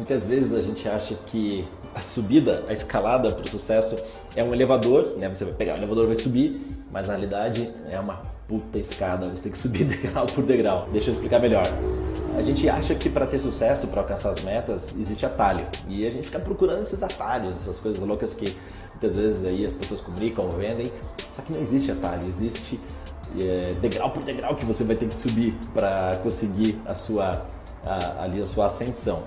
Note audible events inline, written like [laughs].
Muitas vezes a gente acha que a subida, a escalada para o sucesso é um elevador, né? Você vai pegar o elevador vai subir, mas na realidade é uma puta escada, você tem que subir [laughs] degrau por degrau. Deixa eu explicar melhor. A gente acha que para ter sucesso, para alcançar as metas, existe atalho. E a gente fica procurando esses atalhos, essas coisas loucas que muitas vezes aí as pessoas comunicam ou vendem. Só que não existe atalho, existe é, degrau por degrau que você vai ter que subir para conseguir a sua, a, ali a sua ascensão.